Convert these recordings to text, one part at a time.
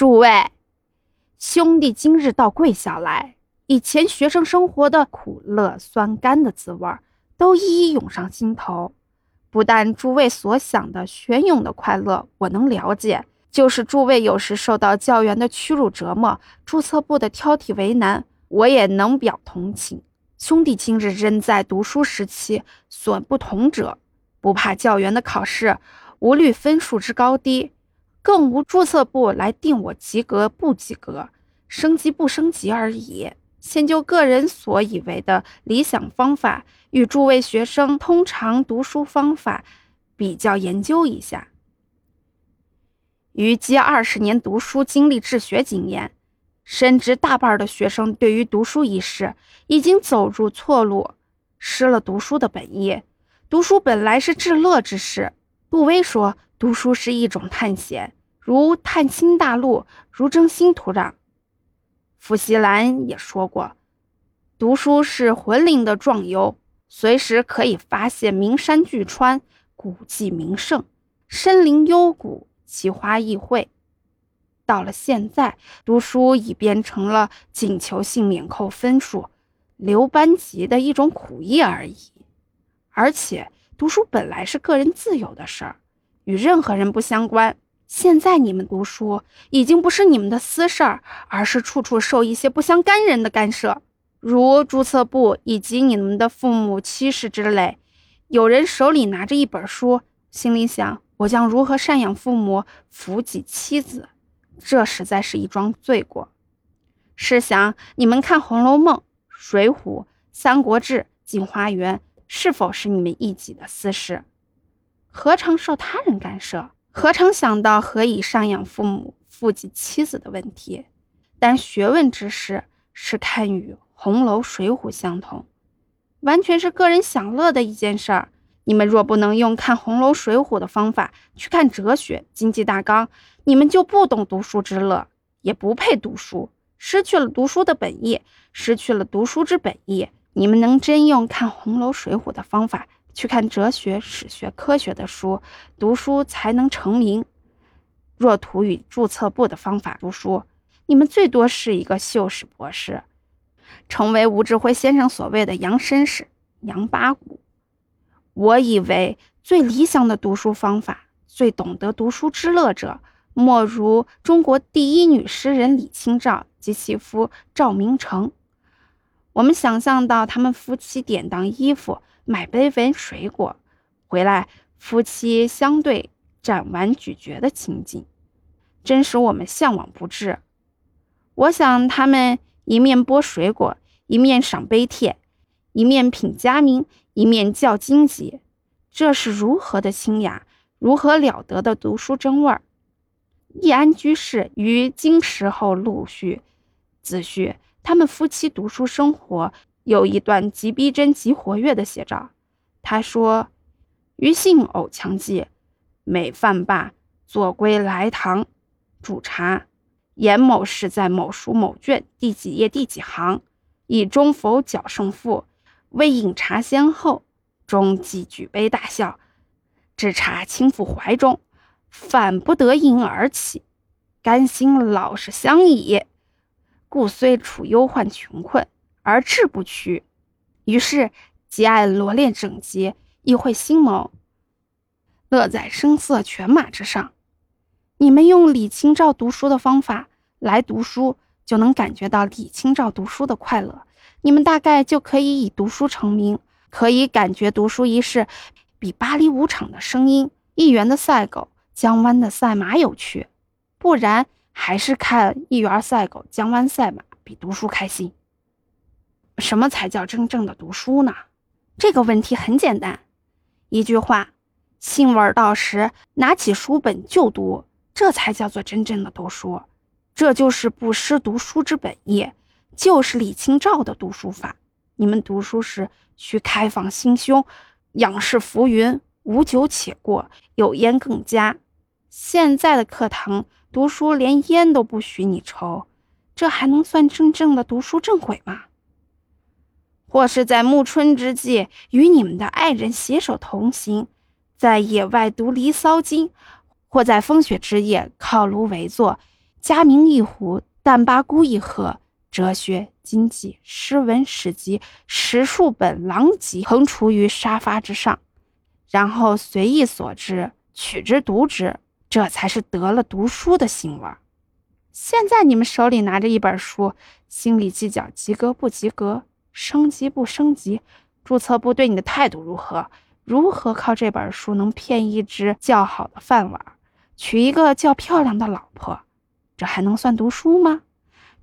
诸位兄弟，今日倒跪下来，以前学生生活的苦乐酸甘的滋味都一一涌上心头。不但诸位所想的玄勇的快乐我能了解，就是诸位有时受到教员的屈辱折磨、注册部的挑剔为难，我也能表同情。兄弟今日仍在读书时期，所不同者，不怕教员的考试，无虑分数之高低。更无注册部来定我及格不及格、升级不升级而已。先就个人所以为的理想方法与诸位学生通常读书方法比较研究一下。于积二十年读书经历、治学经验，深知大半的学生对于读书一事已经走入错路，失了读书的本意。读书本来是治乐之事。杜威说。读书是一种探险，如探新大陆，如征新土壤。福西兰也说过，读书是魂灵的壮游，随时可以发现名山巨川、古迹名胜、深林幽谷、奇花异卉。到了现在，读书已变成了仅求幸免扣分数、留班级的一种苦役而已。而且，读书本来是个人自由的事儿。与任何人不相关。现在你们读书已经不是你们的私事儿，而是处处受一些不相干人的干涉，如注册部以及你们的父母、妻室之类。有人手里拿着一本书，心里想：我将如何赡养父母、抚己妻子？这实在是一桩罪过。试想，你们看《红楼梦》《水浒》《三国志》《镜花缘》，是否是你们一己的私事？何尝受他人干涉？何尝想到何以赡养父母、父及妻子的问题？但学问之事是看与红楼、水浒相同，完全是个人享乐的一件事儿。你们若不能用看红楼、水浒的方法去看哲学、经济大纲，你们就不懂读书之乐，也不配读书，失去了读书的本意，失去了读书之本意。你们能真用看红楼、水浒的方法？去看哲学、史学、科学的书，读书才能成名。若图与注册部的方法读书，你们最多是一个秀士博士，成为吴志辉先生所谓的洋绅士、洋八股。我以为最理想的读书方法，最懂得读书之乐者，莫如中国第一女诗人李清照及其夫赵明诚。我们想象到他们夫妻典当衣服。买杯文水果回来，夫妻相对蘸完咀嚼的情景，真使我们向往不至。我想他们一面剥水果，一面赏碑帖，一面品佳茗，一面较荆棘，这是如何的清雅，如何了得的读书真味儿。易安居士于经时后陆续自叙他们夫妻读书生活。有一段极逼真、极活跃的写照。他说：“余姓偶强记，每饭罢，坐归来堂，煮茶。严某是在某书某卷第几页第几行，以中否矫胜负。未饮茶先后，终即举杯大笑，置茶轻覆怀中，反不得饮而起，甘心老实相倚，故虽处忧患穷困。”而志不屈，于是极爱罗列整洁，亦会心谋，乐在声色犬马之上。你们用李清照读书的方法来读书，就能感觉到李清照读书的快乐。你们大概就可以以读书成名，可以感觉读书一事比巴黎舞场的声音、一元的赛狗、江湾的赛马有趣。不然，还是看一元赛狗、江湾赛马比读书开心。什么才叫真正的读书呢？这个问题很简单，一句话：兴味到时，拿起书本就读，这才叫做真正的读书。这就是不失读书之本意，就是李清照的读书法。你们读书时需开放心胸，仰视浮云，无酒且过，有烟更佳。现在的课堂读书连烟都不许你抽，这还能算真正的读书正轨吗？或是在暮春之际，与你们的爱人携手同行，在野外读《离骚经》，或在风雪之夜靠炉围坐，佳茗一壶，淡八股一盒，哲学、经济、诗文、史籍十数本狼藉横除于沙发之上，然后随意所之取之读之，这才是得了读书的兴味。现在你们手里拿着一本书，心里计较及格不及格，升级不升级，注册部对你的态度如何？如何靠这本书能骗一只较好的饭碗，娶一个较漂亮的老婆？这还能算读书吗？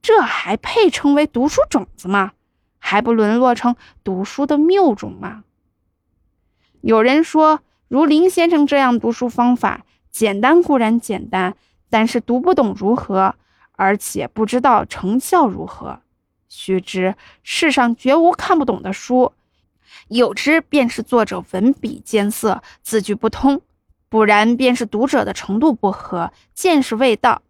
这还配称为读书种子吗？还不沦落成读书的谬种吗？有人说，如林先生这样读书方法，简单固然简单。但是读不懂如何，而且不知道成效如何。须知世上绝无看不懂的书，有之便是作者文笔艰涩，字句不通；不然便是读者的程度不合，见识未到。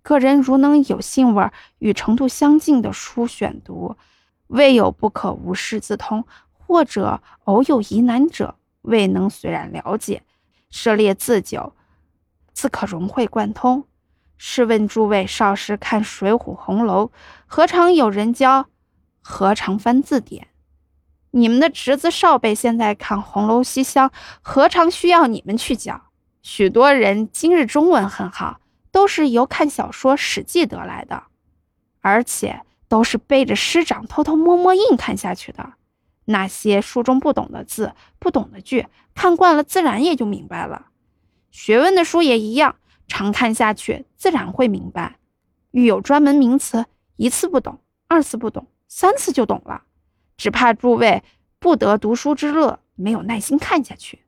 个人如能有兴味与程度相近的书选读，未有不可无师自通；或者偶有疑难者，未能虽然了解，涉猎自久。自可融会贯通。试问诸位少时看《水浒》《红楼》，何尝有人教？何尝翻字典？你们的侄子少辈现在看《红楼》《西厢》，何尝需要你们去教？许多人今日中文很好，都是由看小说《史记》得来的，而且都是背着师长偷偷摸摸硬看下去的。那些书中不懂的字、不懂的句，看惯了自然也就明白了。学问的书也一样，常看下去，自然会明白。遇有专门名词，一次不懂，二次不懂，三次就懂了。只怕诸位不得读书之乐，没有耐心看下去。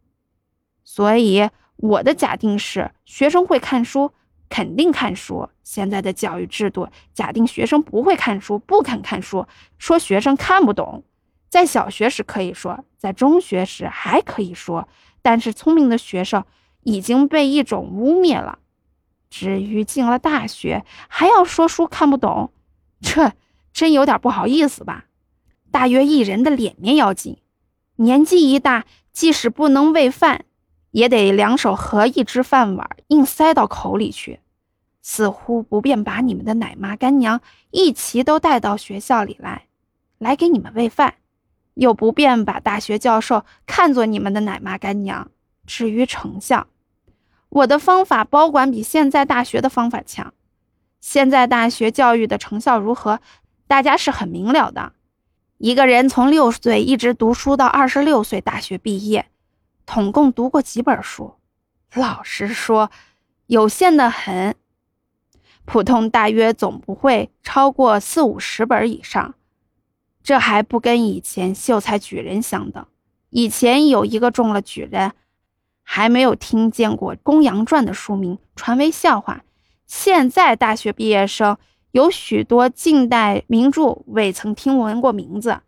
所以我的假定是，学生会看书，肯定看书。现在的教育制度假定学生不会看书，不肯看书，说学生看不懂。在小学时可以说，在中学时还可以说，但是聪明的学生。已经被一种污蔑了。至于进了大学还要说书看不懂，这真有点不好意思吧？大约一人的脸面要紧，年纪一大，即使不能喂饭，也得两手合一只饭碗硬塞到口里去。似乎不便把你们的奶妈干娘一齐都带到学校里来，来给你们喂饭，又不便把大学教授看作你们的奶妈干娘。至于成效，我的方法保管比现在大学的方法强。现在大学教育的成效如何，大家是很明了的。一个人从六岁一直读书到二十六岁大学毕业，统共读过几本书？老实说，有限的很。普通大约总不会超过四五十本以上。这还不跟以前秀才举人相等。以前有一个中了举人。还没有听见过《公羊传》的书名传为笑话。现在大学毕业生有许多近代名著未曾听闻过名字，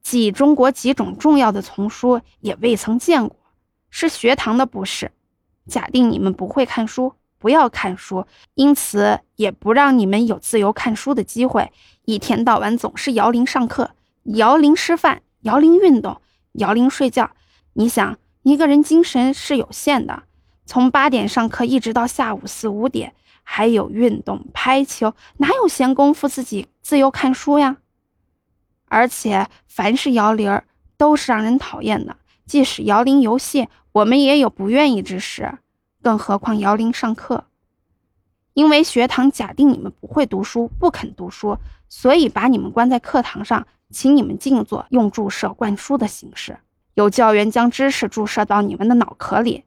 即中国几种重要的丛书也未曾见过，是学堂的不是。假定你们不会看书，不要看书，因此也不让你们有自由看书的机会。一天到晚总是摇铃上课，摇铃吃饭，摇铃运动，摇铃睡觉。你想？一个人精神是有限的，从八点上课一直到下午四五点，还有运动、拍球，哪有闲工夫自己自由看书呀？而且凡是摇铃儿都是让人讨厌的，即使摇铃游戏，我们也有不愿意之时，更何况摇铃上课？因为学堂假定你们不会读书，不肯读书，所以把你们关在课堂上，请你们静坐，用注射灌输的形式。有教员将知识注射到你们的脑壳里，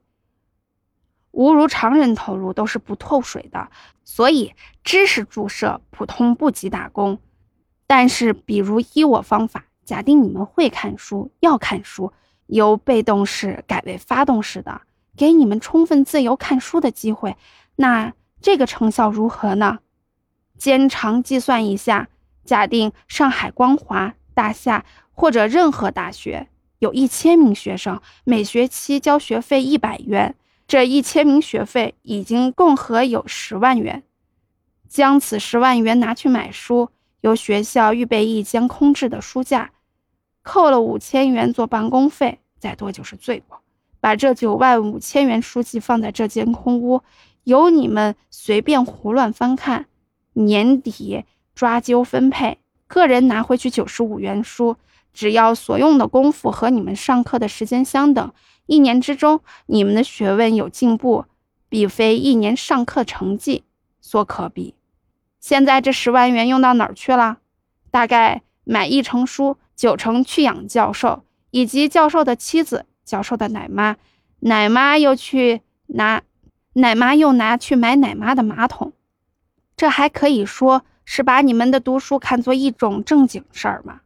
无如常人投入都是不透水的，所以知识注射普通不及打工。但是，比如依我方法，假定你们会看书，要看书，由被动式改为发动式的，给你们充分自由看书的机会，那这个成效如何呢？兼长计算一下，假定上海光华、大夏或者任何大学。有一千名学生，每学期交学费一百元，这一千名学费已经共合有十万元。将此十万元拿去买书，由学校预备一间空置的书架，扣了五千元做办公费，再多就是罪过。把这九万五千元书籍放在这间空屋，由你们随便胡乱翻看，年底抓阄分配，个人拿回去九十五元书。只要所用的功夫和你们上课的时间相等，一年之中你们的学问有进步，必非一年上课成绩所可比。现在这十万元用到哪儿去了？大概买一成书，九成去养教授以及教授的妻子、教授的奶妈，奶妈又去拿，奶妈又拿去买奶妈的马桶。这还可以说是把你们的读书看作一种正经事儿吗？